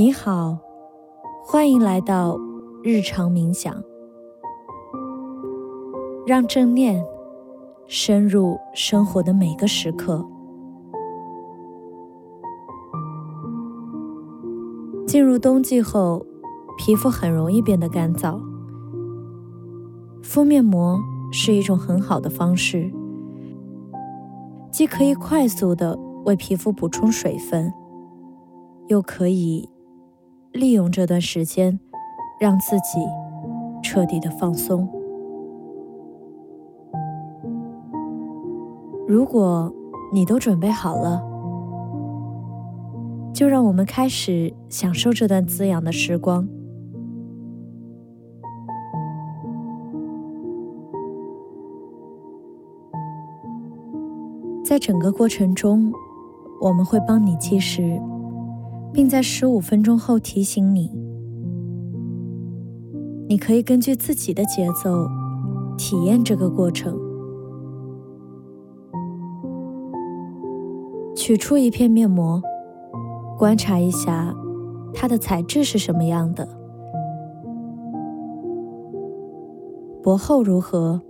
你好，欢迎来到日常冥想，让正念深入生活的每个时刻。进入冬季后，皮肤很容易变得干燥，敷面膜是一种很好的方式，既可以快速的为皮肤补充水分，又可以。利用这段时间，让自己彻底的放松。如果你都准备好了，就让我们开始享受这段滋养的时光。在整个过程中，我们会帮你计时。并在十五分钟后提醒你。你可以根据自己的节奏体验这个过程。取出一片面膜，观察一下它的材质是什么样的，薄厚如何？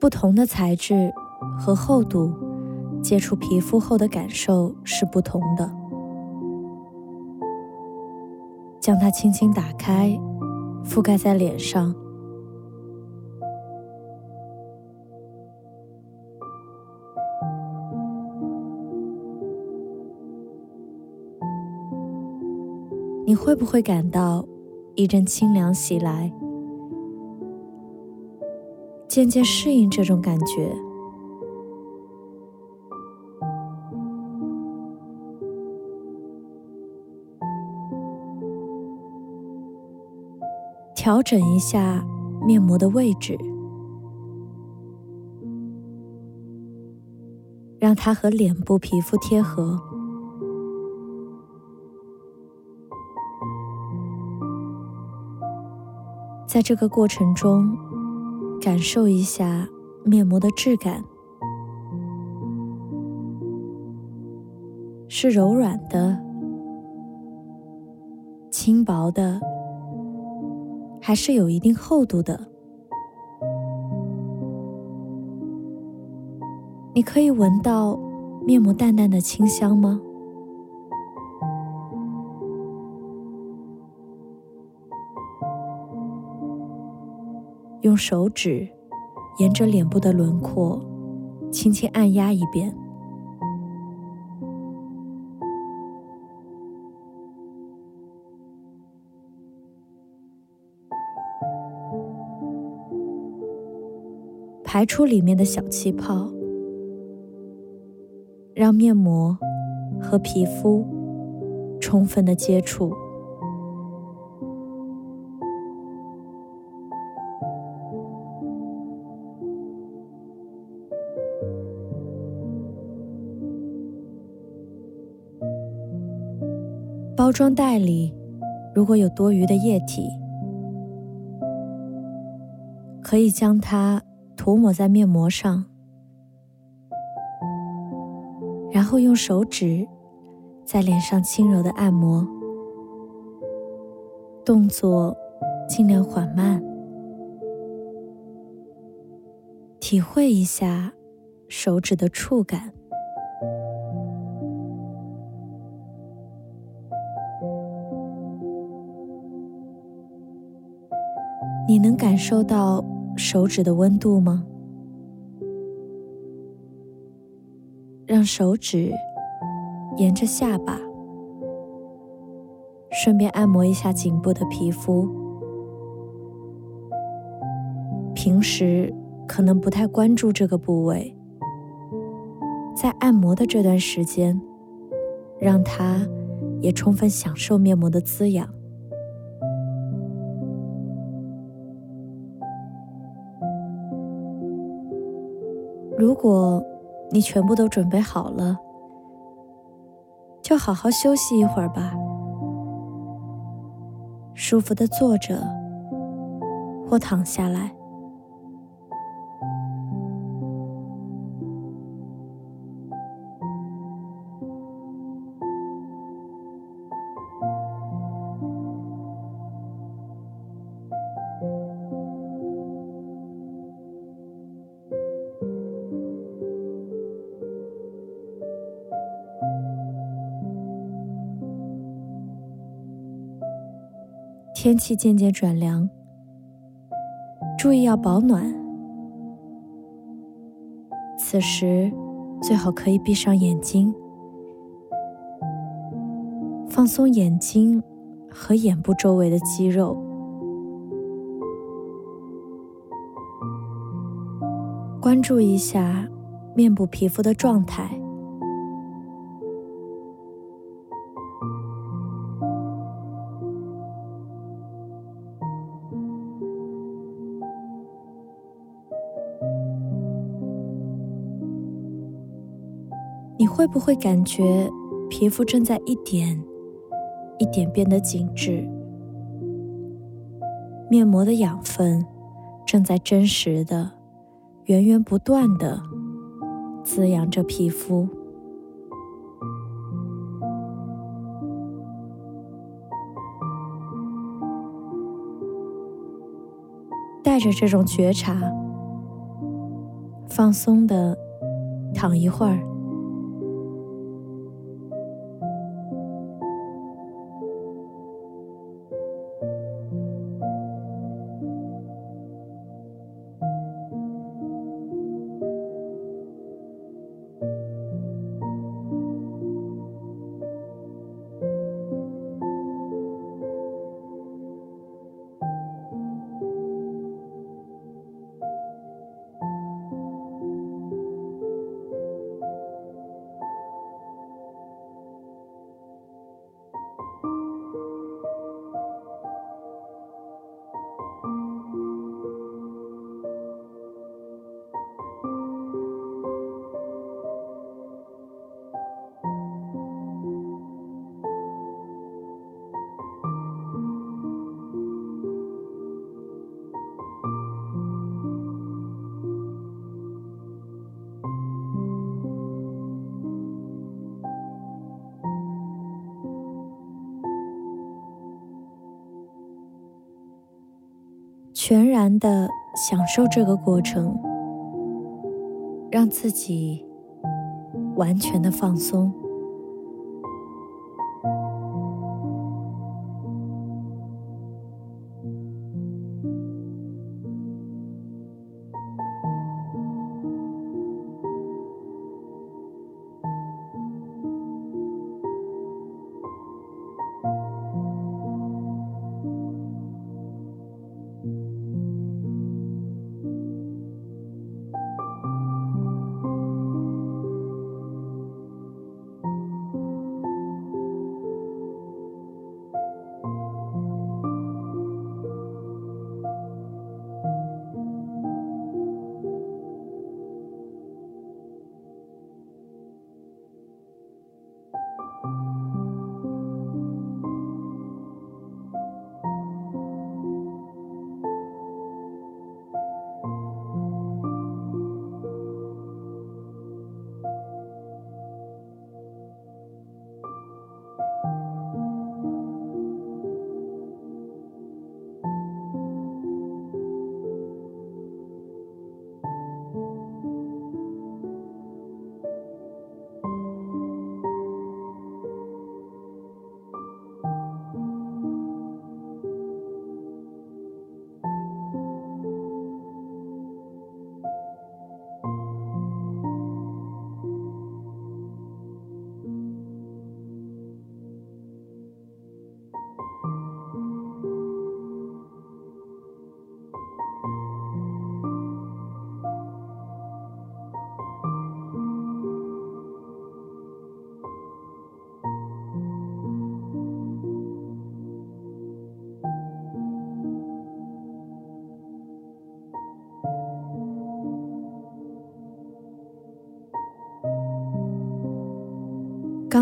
不同的材质和厚度。接触皮肤后的感受是不同的。将它轻轻打开，覆盖在脸上。你会不会感到一阵清凉袭来？渐渐适应这种感觉。调整一下面膜的位置，让它和脸部皮肤贴合。在这个过程中，感受一下面膜的质感，是柔软的、轻薄的。还是有一定厚度的。你可以闻到面膜淡淡的清香吗？用手指沿着脸部的轮廓轻轻按压一遍。排出里面的小气泡，让面膜和皮肤充分的接触。包装袋里如果有多余的液体，可以将它。涂抹在面膜上，然后用手指在脸上轻柔的按摩，动作尽量缓慢，体会一下手指的触感。你能感受到？手指的温度吗？让手指沿着下巴，顺便按摩一下颈部的皮肤。平时可能不太关注这个部位，在按摩的这段时间，让它也充分享受面膜的滋养。如果你全部都准备好了，就好好休息一会儿吧。舒服的坐着或躺下来，天气渐渐转凉，注意要保暖。此时最好可以闭上眼睛，放松眼睛和眼部周围的肌肉，关注一下面部皮肤的状态。会不会感觉皮肤正在一点一点变得紧致？面膜的养分正在真实的、源源不断的滋养着皮肤。带着这种觉察，放松的躺一会儿。全然的享受这个过程，让自己完全的放松。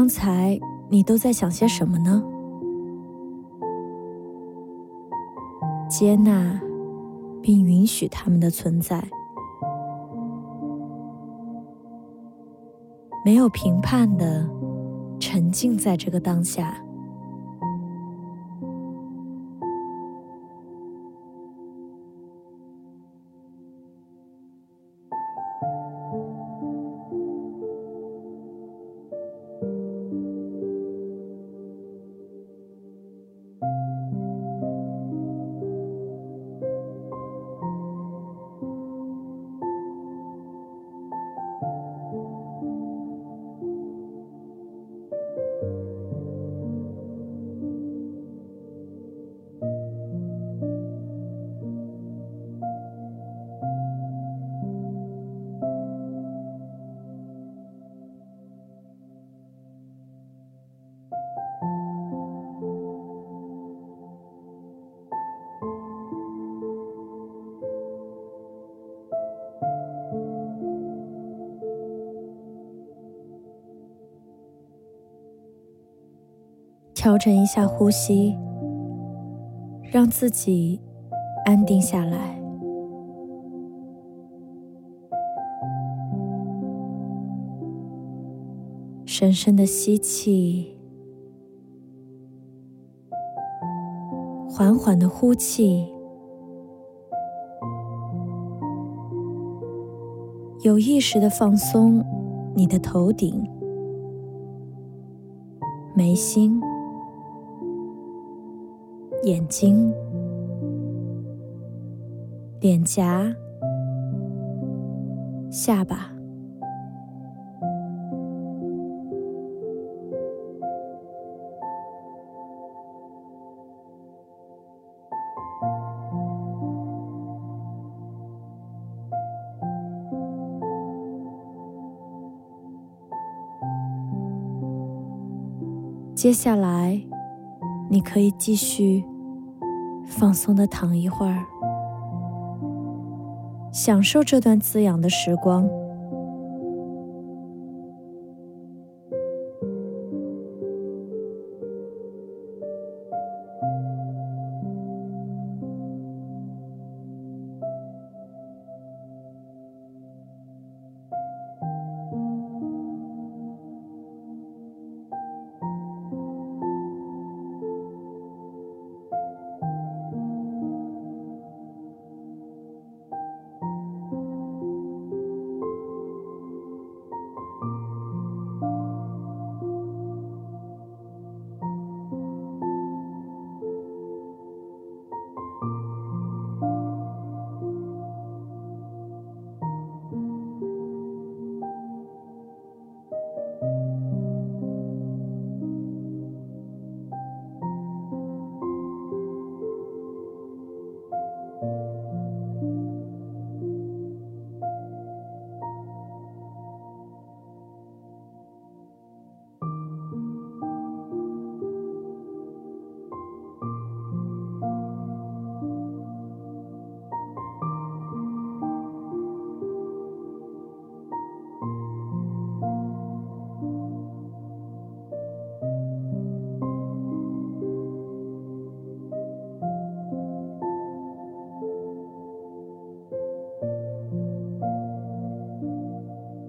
刚才你都在想些什么呢？接纳并允许他们的存在，没有评判的沉浸在这个当下。调整一下呼吸，让自己安定下来。深深的吸气，缓缓的呼气，有意识的放松你的头顶、眉心。眼睛、脸颊、下巴。接下来，你可以继续。放松的躺一会儿，享受这段滋养的时光。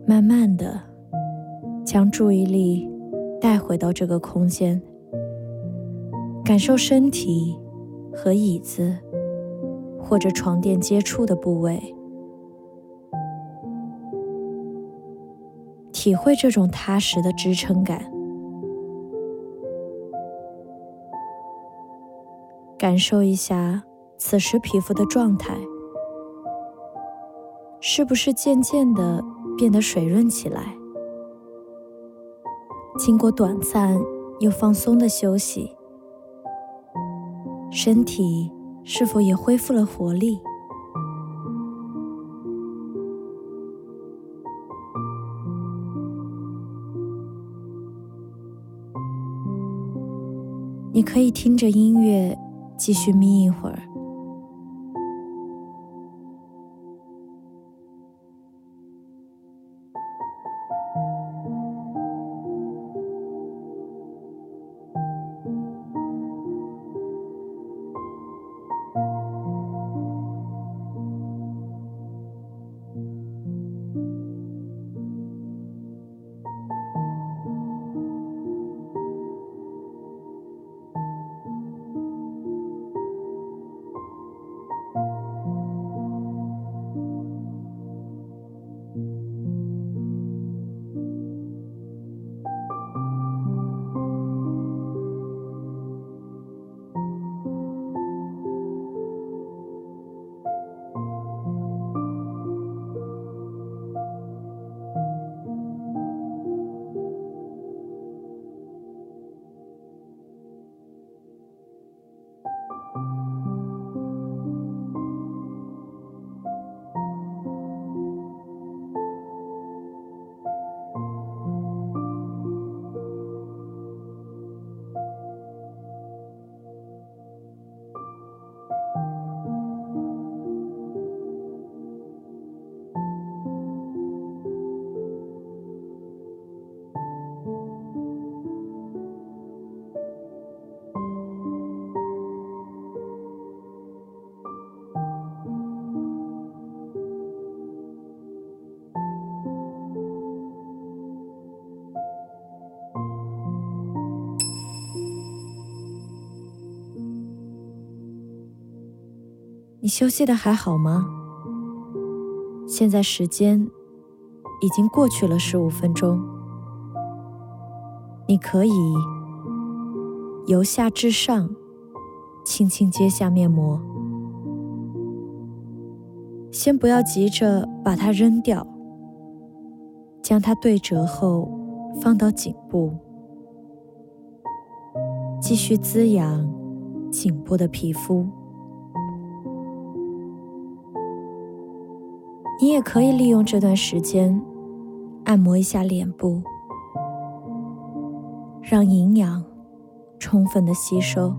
慢慢的，将注意力带回到这个空间，感受身体和椅子或者床垫接触的部位，体会这种踏实的支撑感，感受一下此时皮肤的状态，是不是渐渐的。变得水润起来。经过短暂又放松的休息，身体是否也恢复了活力？你可以听着音乐继续眯一会儿。你休息的还好吗？现在时间已经过去了十五分钟，你可以由下至上轻轻揭下面膜，先不要急着把它扔掉，将它对折后放到颈部，继续滋养颈部的皮肤。你也可以利用这段时间按摩一下脸部，让营养充分的吸收。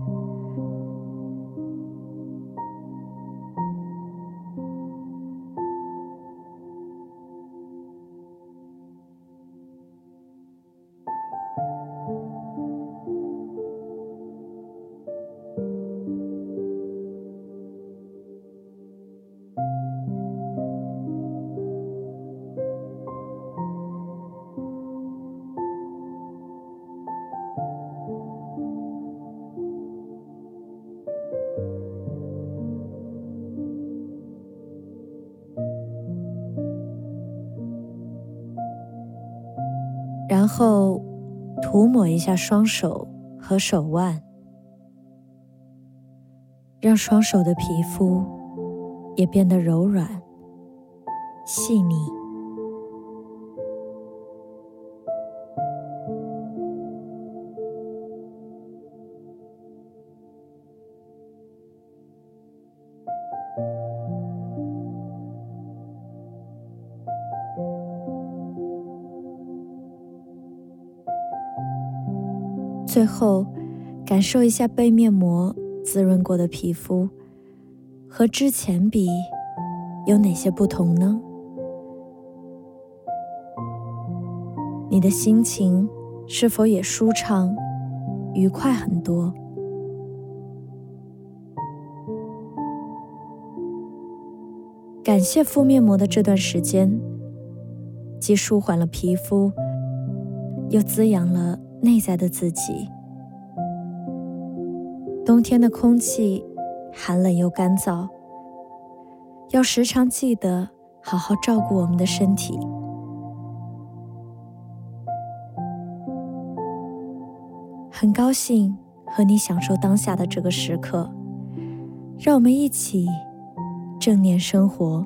后涂抹一下双手和手腕，让双手的皮肤也变得柔软、细腻。最后，感受一下被面膜滋润过的皮肤，和之前比有哪些不同呢？你的心情是否也舒畅、愉快很多？感谢敷面膜的这段时间，既舒缓了皮肤，又滋养了。内在的自己。冬天的空气寒冷又干燥，要时常记得好好照顾我们的身体。很高兴和你享受当下的这个时刻，让我们一起正念生活。